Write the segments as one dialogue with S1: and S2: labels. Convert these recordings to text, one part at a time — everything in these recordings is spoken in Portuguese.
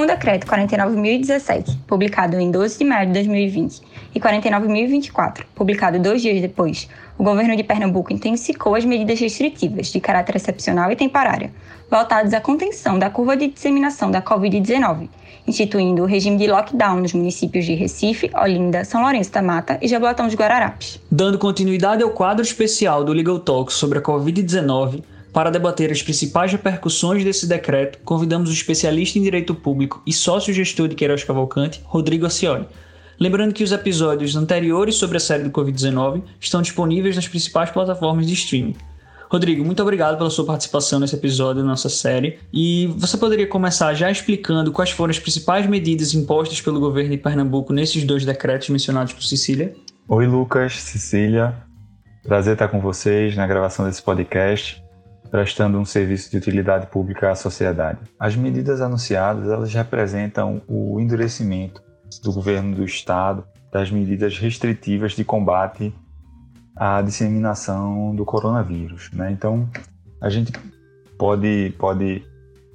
S1: Com o decreto 49.017, publicado em 12 de maio de 2020, e 49.024, publicado dois dias depois, o governo de Pernambuco intensificou as medidas restritivas de caráter excepcional e temporária, voltadas à contenção da curva de disseminação da Covid-19, instituindo o regime de lockdown nos municípios de Recife, Olinda, São Lourenço da Mata e Jaboatão dos Guararapes.
S2: Dando continuidade ao quadro especial do Legal Talk sobre a Covid-19, para debater as principais repercussões desse decreto, convidamos o especialista em direito público e sócio-gestor de Queiroz Cavalcante, Rodrigo Acioli. Lembrando que os episódios anteriores sobre a série do Covid-19 estão disponíveis nas principais plataformas de streaming. Rodrigo, muito obrigado pela sua participação nesse episódio da nossa série. E você poderia começar já explicando quais foram as principais medidas impostas pelo governo de Pernambuco nesses dois decretos mencionados por Cecília?
S3: Oi, Lucas, Cecília. Prazer estar com vocês na gravação desse podcast prestando um serviço de utilidade pública à sociedade. As medidas anunciadas, elas representam o endurecimento do governo do estado das medidas restritivas de combate à disseminação do coronavírus, né? Então, a gente pode pode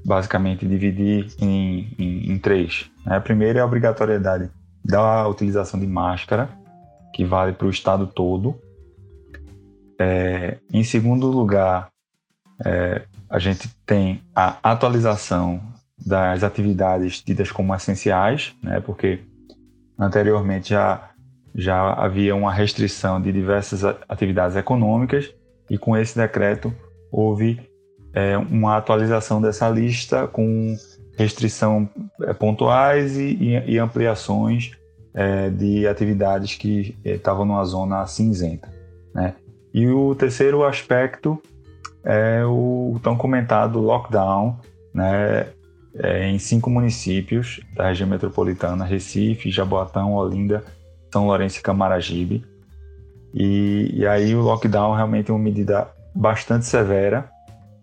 S3: basicamente dividir em, em, em três. Né? A primeira é a obrigatoriedade da utilização de máscara, que vale para o estado todo. É, em segundo lugar, é, a gente tem a atualização das atividades tidas como essenciais, né, porque anteriormente já, já havia uma restrição de diversas atividades econômicas e com esse decreto houve é, uma atualização dessa lista com restrição é, pontuais e, e, e ampliações é, de atividades que é, estavam numa zona cinzenta. Né? E o terceiro aspecto é o tão comentado lockdown, né, é, em cinco municípios da região metropolitana: Recife, Jaboatão, Olinda, São Lourenço e Camaragibe. E, e aí o lockdown realmente é uma medida bastante severa,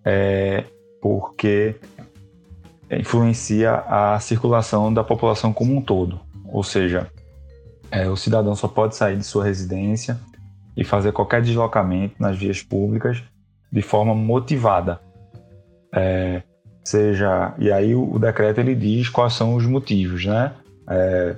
S3: é, porque influencia a circulação da população como um todo. Ou seja, é, o cidadão só pode sair de sua residência e fazer qualquer deslocamento nas vias públicas de forma motivada. É, seja, e aí o, o, decreto ele diz quais são os motivos, né? É,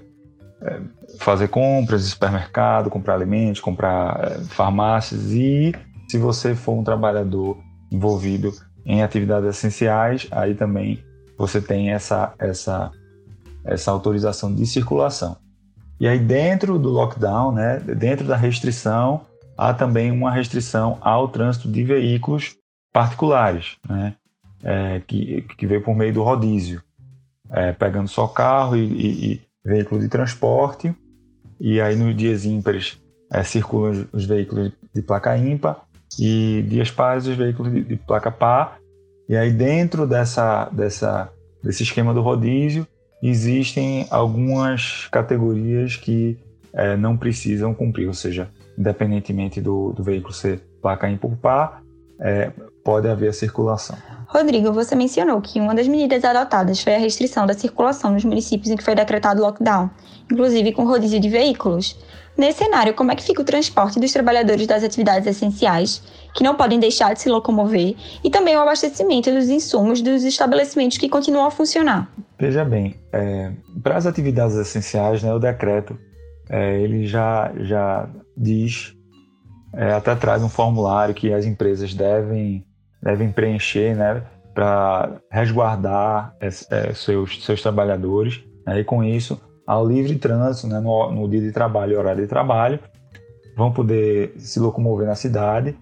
S3: é, fazer compras em supermercado, comprar alimentos, comprar é, farmácias e se você for um trabalhador envolvido em atividades essenciais, aí também você tem essa, essa, essa autorização de circulação. E aí dentro do lockdown, né, dentro da restrição, há também uma restrição ao trânsito de veículos particulares, né? É, que, que veio por meio do rodízio, é, pegando só carro e, e, e, veículo de transporte, e aí nos dias ímpares é, circulam os veículos de placa ímpar. E dias pares os veículos de, de placa par, e aí dentro dessa, dessa, desse esquema do rodízio existem algumas categorias que é, não precisam cumprir, ou seja, independentemente do, do veículo ser placa ímpar par, é, pode haver circulação.
S1: Rodrigo, você mencionou que uma das medidas adotadas foi a restrição da circulação nos municípios em que foi decretado lockdown, inclusive com rodízio de veículos. Nesse cenário, como é que fica o transporte dos trabalhadores das atividades essenciais, que não podem deixar de se locomover, e também o abastecimento dos insumos dos estabelecimentos que continuam a funcionar?
S3: Veja bem, é, para as atividades essenciais, né, o decreto é, ele já, já diz, é, até traz um formulário que as empresas devem, devem preencher né, para resguardar é, seus, seus trabalhadores. Né, e com isso, ao livre trânsito, né, no, no dia de trabalho e horário de trabalho, vão poder se locomover na cidade.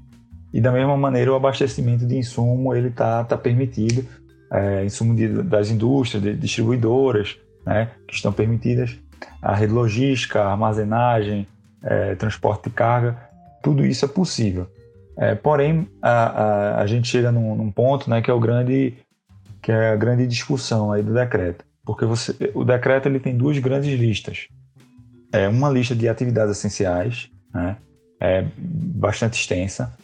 S3: E da mesma maneira, o abastecimento de insumo ele está tá permitido, é, insumo de, das indústrias, de distribuidoras, né, que estão permitidas a rede logística, a armazenagem, é, transporte de carga, tudo isso é possível. É, porém, a, a, a, gente chega num, num, ponto né, que é o grande que é a grande discussão aí do decreto, porque você, o decreto ele tem duas grandes listas. É uma lista de atividades essenciais, né, é bastante extensa,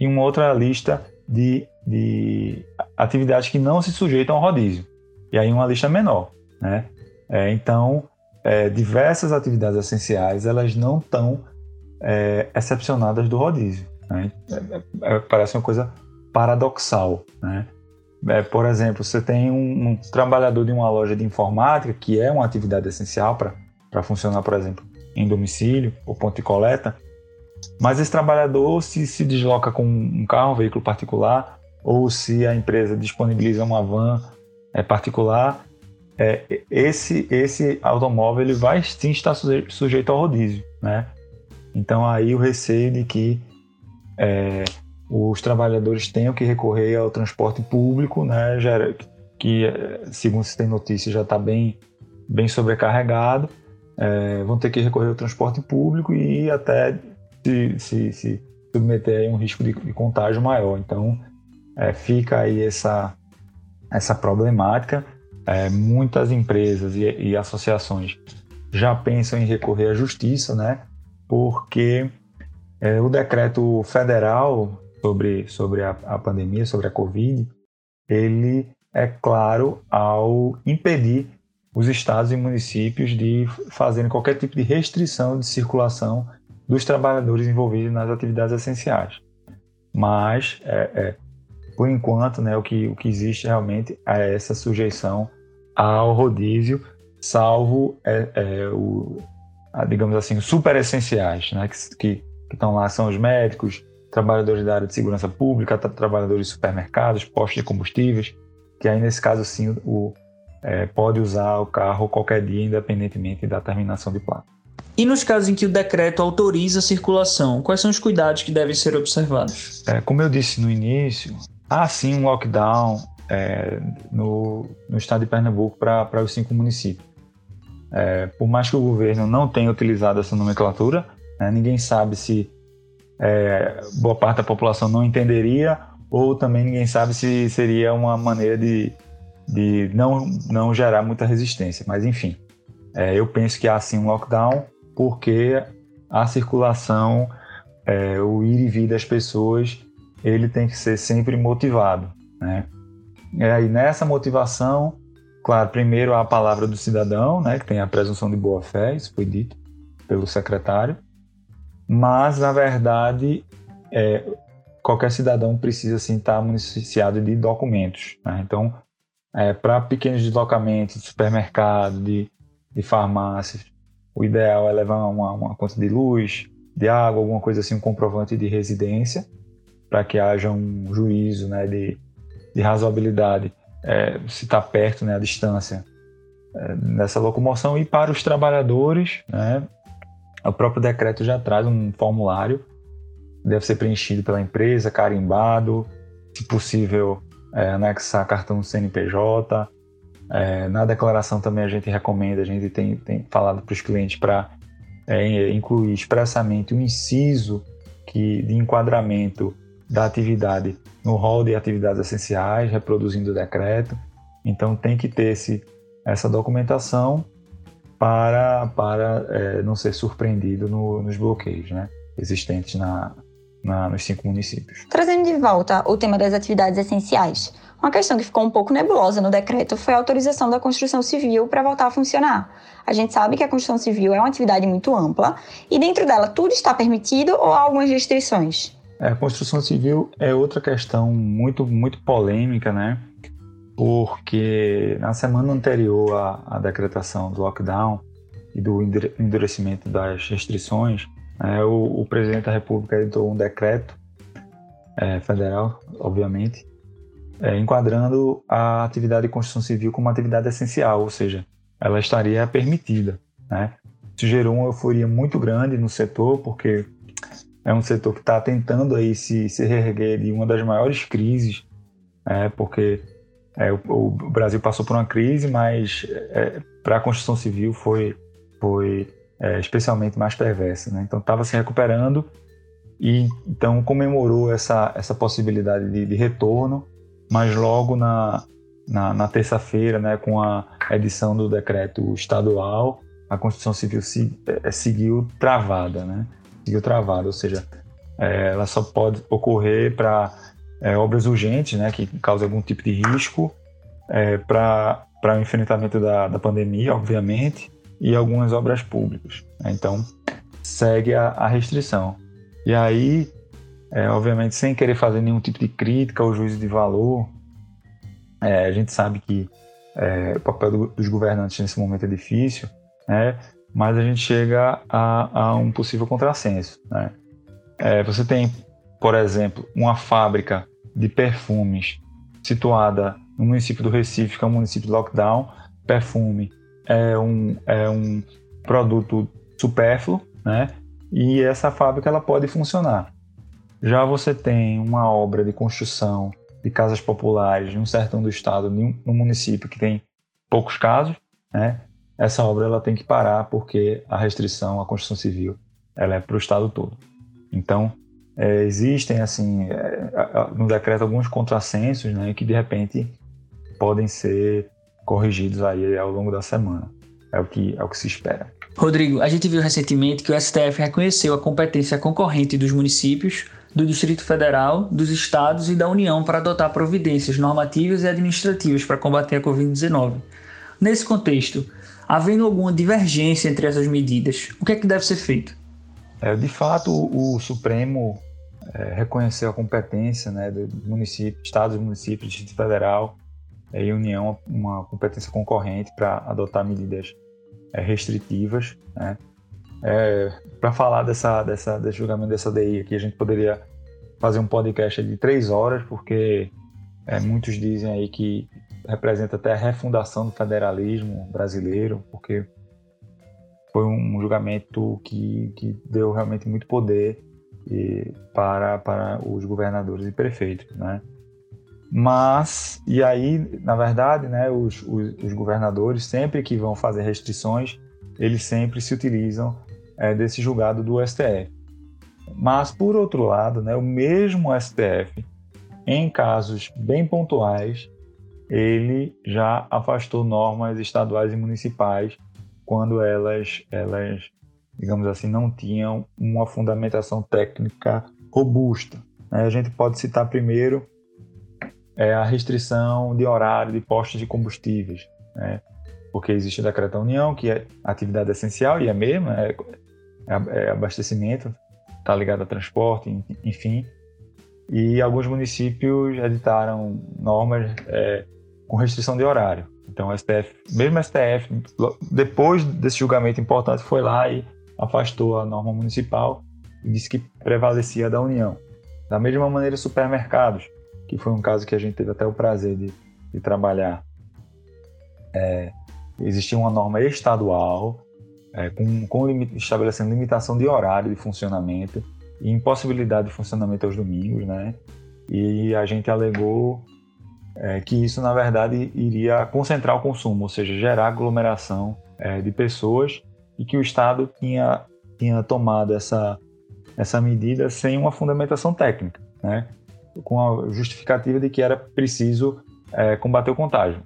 S3: e uma outra lista de, de atividades que não se sujeitam ao rodízio. E aí uma lista menor, né? É, então, é, diversas atividades essenciais elas não estão é, excepcionadas do rodízio. Né? É, é, parece uma coisa paradoxal. Né? é, por exemplo, você tem um, um, trabalhador de uma loja de informática, que é uma atividade essencial para funcionar, por exemplo, em domicílio ou ponto de coleta, mas esse trabalhador se, se desloca com um carro, um veículo particular, ou se a empresa disponibiliza uma van é, particular, é, esse, esse automóvel ele vai sim estar sujeito ao rodízio, né? Então aí o receio de que é, os trabalhadores tenham que recorrer ao transporte público, né? Já, que segundo se tem notícia já está bem, bem sobrecarregado, é, vão ter que recorrer ao transporte público e até se, se, se submeter a um risco de, de contágio maior. Então é, fica aí essa, essa problemática. É, muitas empresas e, e, associações já pensam em recorrer à justiça, né? Porque é, o decreto federal sobre, sobre a, a pandemia, sobre a Covid, ele é claro ao impedir os estados e municípios de fazerem qualquer tipo de restrição de circulação dos trabalhadores envolvidos nas atividades essenciais. Mas é, é, por enquanto, né, o, que, o que existe realmente é essa sujeição ao rodízio, salvo, é, é o, a, digamos assim, os super essenciais, né, que, que, estão lá são os médicos, trabalhadores da área de segurança pública, trabalhadores de supermercados, postos de combustíveis, que aí nesse caso sim o, é, pode usar o carro qualquer dia, independentemente da terminação de placa.
S2: E nos casos em que o decreto autoriza a circulação, quais são os cuidados que devem ser observados?
S3: É, como eu disse no início, há sim um lockdown é, no, no estado de Pernambuco para os cinco municípios. É, por mais que o governo não tenha utilizado essa nomenclatura, né, ninguém sabe se é, boa parte da população não entenderia ou também ninguém sabe se seria uma maneira de, de não, não gerar muita resistência. Mas enfim, é, eu penso que há sim um lockdown porque a circulação, é, o ir e vir das pessoas ele tem que ser sempre motivado, né? E aí nessa motivação, claro, primeiro a palavra do cidadão, né, que tem a presunção de boa fé, isso foi dito pelo secretário, mas na verdade é, qualquer cidadão precisa sim estar municiado de documentos, né? Então, é, para pequenos deslocamentos de supermercado, de, de farmácias, o ideal é levar uma, uma conta de luz, de água, alguma coisa assim, um comprovante de residência, para que haja um juízo né, de, de razoabilidade, é, se está perto, né, a distância é, nessa locomoção. E para os trabalhadores, né, o próprio decreto já traz um formulário, deve ser preenchido pela empresa, carimbado, se possível, é, anexar cartão CNPJ. É, na declaração também a gente recomenda, a gente tem, tem falado para os clientes para é, incluir expressamente um inciso que, de enquadramento da atividade no rol de atividades essenciais, reproduzindo o decreto. Então tem que ter esse, essa documentação para, para é, não ser surpreendido no, nos bloqueios né, existentes na, na, nos cinco municípios.
S1: Trazendo de volta o tema das atividades essenciais, uma questão que ficou um pouco nebulosa no decreto foi a autorização da construção civil para voltar a funcionar. A gente sabe que a construção civil é uma atividade muito ampla e dentro dela tudo está permitido ou há algumas restrições?
S3: É, a construção civil é outra questão muito, muito polêmica, né? Porque na semana anterior à, à decretação do lockdown e do endurecimento das restrições, é, o, o, presidente da República editou um decreto é, federal, obviamente, é, enquadrando a atividade de construção civil como uma atividade essencial, ou seja, ela estaria permitida. Né? Isso gerou uma euforia muito grande no setor, porque é um setor que está tentando aí se, se reerguer de uma das maiores crises, é, porque é, o, o, Brasil passou por uma crise, mas é, para a construção civil foi, foi é, especialmente mais perversa. Né? Então estava se recuperando e então comemorou essa, essa possibilidade de, de retorno, mas logo na, na, na terça-feira, né, com a edição do decreto estadual, a construção civil se, é, seguiu travada. Né? Seguiu travada, ou seja, é, ela só pode ocorrer para é, obras urgentes, né, que causam algum tipo de risco, é, para o enfrentamento da, da pandemia, obviamente, e algumas obras públicas. Né? Então, segue a, a, restrição. E aí, é, obviamente, sem querer fazer nenhum tipo de crítica ou juízo de valor, É, a gente sabe que é, o papel do, dos governantes nesse momento é difícil, né? Mas a gente chega a, a um possível contrassenso. Né? É, você tem, por exemplo, uma fábrica de perfumes situada no município do Recife, que é um município de lockdown. Perfume é um, é um produto supérfluo, né? E essa fábrica ela pode funcionar. Já você tem uma obra de construção de casas populares no sertão do estado, no município que tem poucos casos, né? Essa obra ela tem que parar porque a restrição à construção civil ela é para o estado todo. Então é, existem assim é, no decreto alguns contrassensos, né? Que de repente podem ser corrigidos aí ao longo da semana. É o que é o que se espera.
S2: Rodrigo, a gente viu recentemente que o STF reconheceu a competência concorrente dos municípios do Distrito Federal, dos estados e da União para adotar providências normativas e administrativas para combater a Covid-19. Nesse contexto, havendo alguma divergência entre essas medidas, o que é que deve ser feito?
S3: É, de fato, o, Supremo é, reconheceu a competência né, do município, estados municípios, Distrito Federal e União, uma competência concorrente para adotar medidas é, restritivas, né? É, para falar dessa, dessa, desse julgamento dessa DI aqui, a gente poderia fazer um podcast de três horas, porque é, muitos dizem aí que representa até a refundação do federalismo brasileiro, porque foi um julgamento que, que deu realmente muito poder e, para, para os governadores e prefeitos, né? Mas, e aí, na verdade, né, os, os, os governadores, sempre que vão fazer restrições, eles sempre se utilizam é, desse julgado do STF. Mas, por outro lado, né, o mesmo STF, em casos bem pontuais, ele já afastou normas estaduais e municipais quando elas, elas digamos assim, não tinham uma fundamentação técnica robusta. Né. A gente pode citar primeiro é, a restrição de horário de postos de combustíveis. Né? porque existe o decreto da União, que é atividade essencial, e é mesmo, é, é, é abastecimento, está ligado a transporte, enfim. E alguns municípios editaram normas é, com restrição de horário. Então, o STF, mesmo o STF, depois desse julgamento importante, foi lá e afastou a norma municipal e disse que prevalecia a da União. Da mesma maneira, supermercados, que foi um caso que a gente teve até o prazer de, de trabalhar. É, existia uma norma estadual é, com, com estabelecendo limitação de horário de funcionamento e impossibilidade de funcionamento aos domingos, né? E a gente alegou é, que isso, na verdade, iria concentrar o consumo, ou seja, gerar aglomeração é, de pessoas e que o Estado tinha, tinha tomado essa, essa medida sem uma fundamentação técnica, né? com a justificativa de que era preciso é, combater o contágio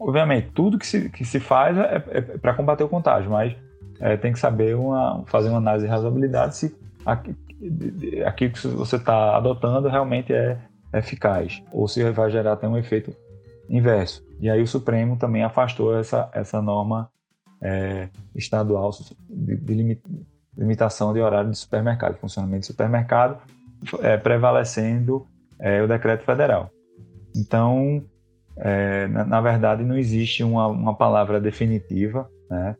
S3: obviamente, tudo que se, que se faz é, é, é para combater o contágio, mas é, tem que saber uma, fazer uma análise de razoabilidade se aquilo que você está adotando realmente é eficaz ou se vai gerar até um efeito inverso. E aí o Supremo também afastou essa, essa norma é, estadual de, de, limitação de horário de supermercado, funcionamento de supermercado, é, prevalecendo é, o decreto federal. Então, é, na, na, verdade, não existe uma, uma palavra definitiva. Né?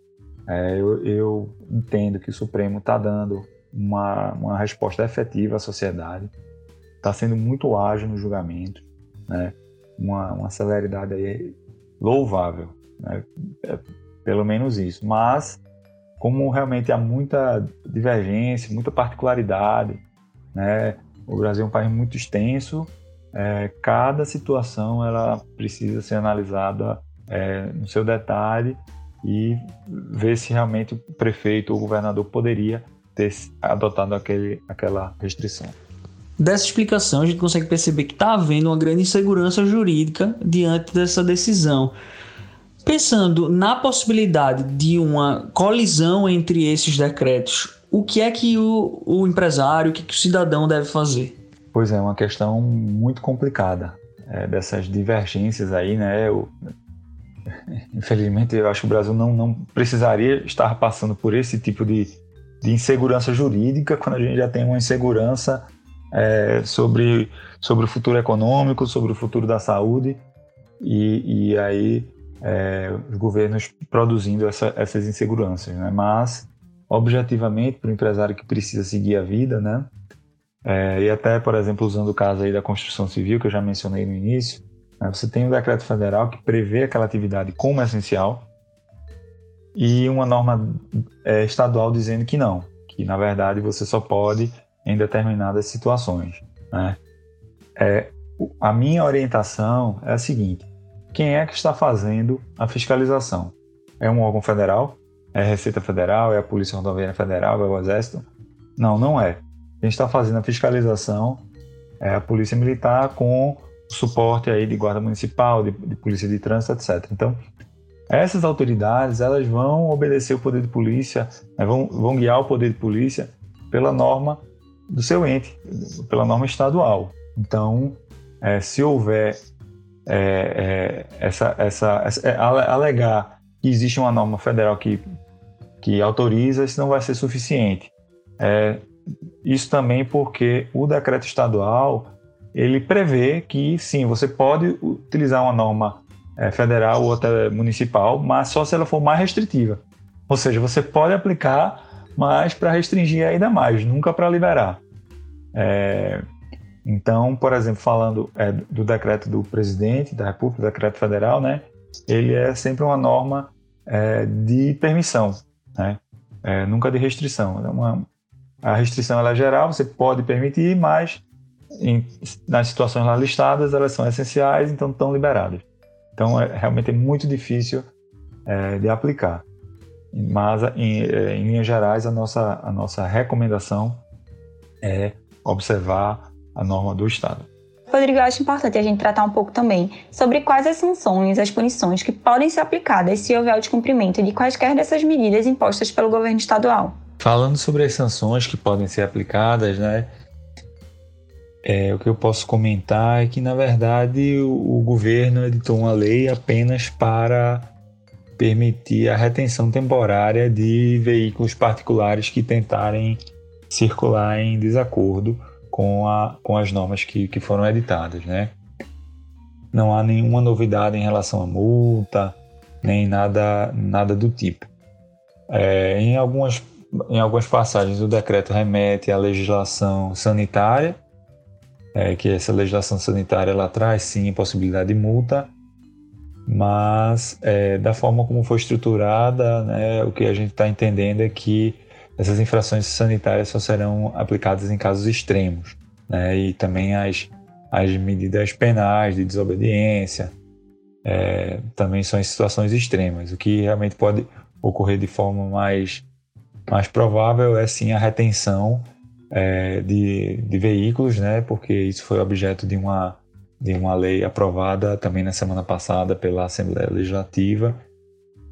S3: É, eu, eu, entendo que o Supremo está dando uma, uma resposta efetiva à sociedade, está sendo muito ágil no julgamento, né? uma, uma celeridade aí louvável, né? é, pelo menos isso. Mas, como realmente há muita divergência, muita particularidade, né? o Brasil é um país muito extenso é, cada situação ela precisa ser analisada é, no seu detalhe e ver se realmente o prefeito ou o governador poderia ter adotado aquele, aquela restrição.
S2: Dessa explicação, a gente consegue perceber que está havendo uma grande insegurança jurídica diante dessa decisão. Pensando na possibilidade de uma colisão entre esses decretos, o que é que o, o empresário, o que, é que o cidadão deve fazer?
S3: Pois é, uma questão muito complicada. É, dessas divergências aí, né? Eu, infelizmente, eu acho que o Brasil não, não precisaria estar passando por esse tipo de, de insegurança jurídica quando a gente já tem uma insegurança é, sobre, sobre o futuro econômico, sobre o futuro da saúde. e, e aí é, os governos produzindo essa, essas inseguranças, né? Mas objetivamente para o empresário que precisa seguir a vida, né? É, e até, por exemplo, usando o caso aí da construção civil que eu já mencionei no início, né? você tem um decreto federal que prevê aquela atividade como essencial e uma norma é, estadual dizendo que não, que na verdade você só pode em determinadas situações. Né? É, a minha orientação é a seguinte: quem é que está fazendo a fiscalização? É um órgão federal? É a Receita Federal? É a Polícia Rodoviária Federal? É o Exército? Não, não é. Quem está fazendo a fiscalização é a Polícia Militar com suporte aí de guarda municipal, de, de polícia de trânsito, etc. Então, essas autoridades elas vão obedecer o poder de polícia, né, vão, vão guiar o poder de polícia pela norma do seu ente, pela norma estadual. Então, é, se houver é, é, essa, essa, essa é, alegar que existe uma norma federal que, que autoriza, isso não vai ser suficiente. É, isso também porque o decreto estadual ele prevê que sim, você pode utilizar uma norma é, federal ou até municipal, mas só se ela for mais restritiva. Ou seja, você pode aplicar, mas para restringir ainda mais, nunca para liberar. É, então, por exemplo, falando é, do decreto do presidente da República, do decreto federal, né, ele é sempre uma norma é, de permissão, né, é, nunca de restrição. É uma, a restrição ela é geral, você pode permitir, mas em, nas situações lá listadas elas são essenciais, então estão liberadas. Então, é, realmente é muito difícil é, de aplicar. Mas, em, é, em, linhas gerais, a nossa, a nossa recomendação é observar a norma do Estado.
S1: Rodrigo, eu acho importante a gente tratar um pouco também sobre quais as sanções, as punições que podem ser aplicadas se houver o descumprimento de quaisquer dessas medidas impostas pelo governo estadual.
S3: Falando sobre as sanções que podem ser aplicadas, né, é, o que eu posso comentar é que, na verdade, o, o governo editou uma lei apenas para permitir a retenção temporária de veículos particulares que tentarem circular em desacordo com, a, com as normas que, que foram editadas, né? Não há nenhuma novidade em relação à multa, nem nada, nada do tipo. É, em, algumas, em algumas passagens, o decreto remete à legislação sanitária, é, que essa legislação sanitária ela traz sim possibilidade de multa, mas é, da forma como foi estruturada, né, o que a gente está entendendo é que essas infrações sanitárias só serão aplicadas em casos extremos, né, e também as, as medidas penais de desobediência é, também são em situações extremas. O que realmente pode ocorrer de forma mais, mais provável é sim a retenção é, de, de veículos, né? Porque isso foi objeto de uma, de uma lei aprovada também na semana passada pela Assembleia Legislativa,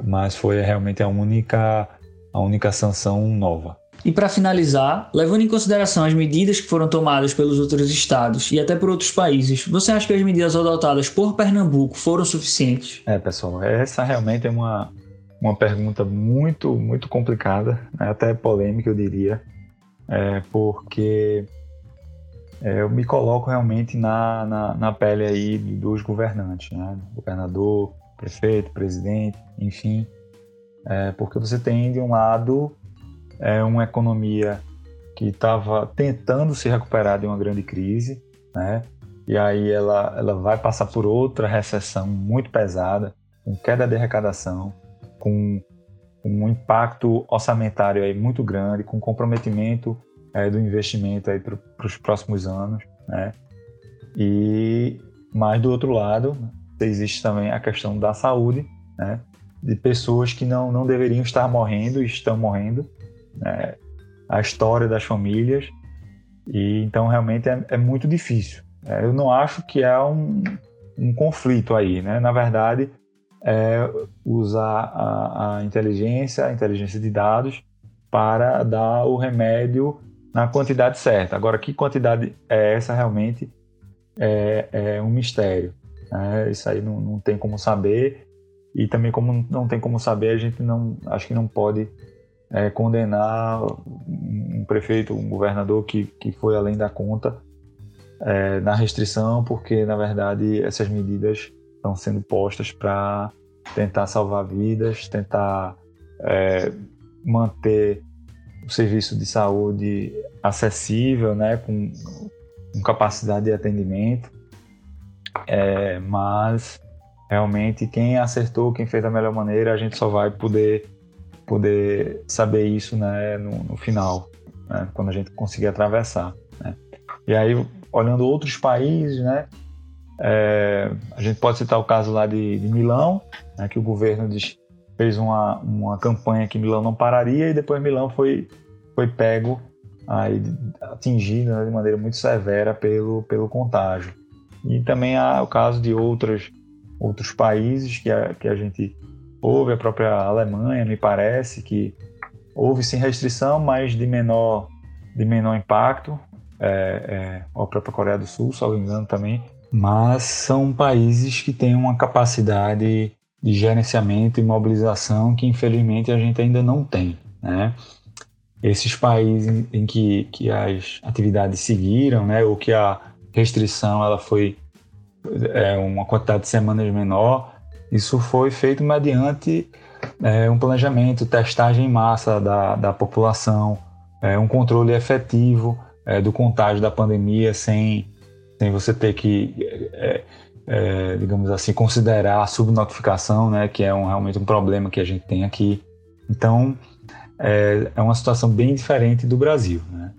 S3: mas foi realmente a única, a única sanção nova.
S2: E para finalizar, levando em consideração as medidas que foram tomadas pelos outros estados e até por outros países, você acha que as medidas adotadas por Pernambuco foram suficientes?
S3: É, pessoal, essa realmente é uma, uma pergunta muito, muito complicada, né? até polêmica, eu diria é, porque é, eu me coloco realmente na, na, na, pele aí dos governantes, né? governador, prefeito, presidente, enfim, é, porque você tem de um lado é, uma economia que estava tentando se recuperar de uma grande crise, né? E aí ela, ela vai passar por outra recessão muito pesada, com queda de arrecadação, com um impacto orçamentário aí muito grande, com comprometimento é, do investimento aí para os próximos anos, né? E mais do outro lado existe também a questão da saúde, né? De pessoas que não, não deveriam estar morrendo e estão morrendo, né? A história das famílias e então realmente é, é muito difícil. É, eu não acho que é um, um conflito aí, né? Na verdade é usar a, a inteligência, a inteligência de dados, para dar o remédio na quantidade certa. Agora, que quantidade é essa realmente é, é um mistério. Né? Isso aí não, não tem como saber. E também, como não tem como saber, a gente não acho que não pode é, condenar um prefeito, um governador que, que foi além da conta é, na restrição, porque na verdade essas medidas estão sendo postas para tentar salvar vidas, tentar é, manter o serviço de saúde acessível, né, com, com capacidade de atendimento. É, mas realmente quem acertou, quem fez da melhor maneira, a gente só vai poder poder saber isso né, no, no final, né, quando a gente conseguir atravessar. Né. E aí, olhando outros países, né, é, a gente pode citar o caso lá de, de Milão, né, que o governo diz, fez uma, uma campanha que Milão não pararia e depois Milão foi, foi pego, aí, atingido né, de maneira muito severa pelo, pelo contágio. E também há o caso de outros, outros países que a, que a gente ouve, a própria Alemanha, me parece, que houve sim restrição, mas de menor, de menor impacto. É, é, a própria Coreia do Sul, salvo engano também, mas são países que têm uma capacidade de gerenciamento e mobilização que infelizmente a gente ainda não tem, né? Esses países em que, que as atividades seguiram, né, ou que a restrição ela foi é, uma quantidade de semanas menor, isso foi feito mediante é, um planejamento, testagem em massa da, da população, é, um controle efetivo é, do contágio da pandemia sem, sem você ter que é, digamos assim, considerar a subnotificação, né, que é um, realmente um problema que a gente tem aqui. Então, é, é uma situação bem diferente do Brasil. Né?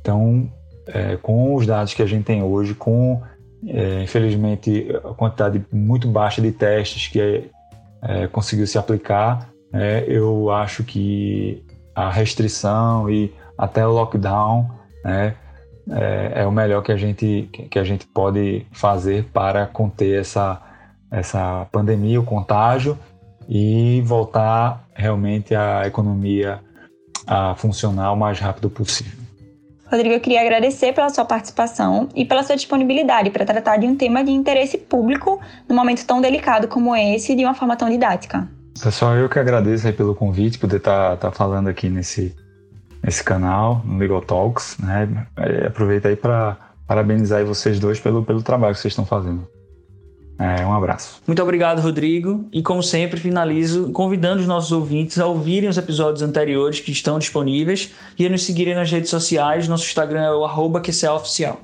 S3: Então, é, com os dados que a gente tem hoje, com, é, infelizmente, a quantidade muito baixa de testes que é, conseguiu se aplicar, né, eu acho que a restrição e até o lockdown, né, é, é, o melhor que a gente que a gente pode fazer para conter essa essa pandemia, o contágio e voltar realmente a economia a funcionar o mais rápido possível.
S1: Rodrigo, eu queria agradecer pela sua participação e pela sua disponibilidade para tratar de um tema de interesse público num momento tão delicado como esse, de uma forma tão didática.
S3: Pessoal, eu que agradeço pelo convite, poder estar tá, tá falando aqui nesse, nesse canal, no Legal Talks. Né? É, aproveita aí para parabenizar vocês dois pelo, pelo trabalho que vocês estão fazendo. É, um abraço.
S2: Muito obrigado, Rodrigo. E como sempre, finalizo convidando os nossos ouvintes a ouvirem os episódios anteriores que estão disponíveis e a nos seguirem nas redes sociais. Nosso Instagram é o arroba QCA Oficial.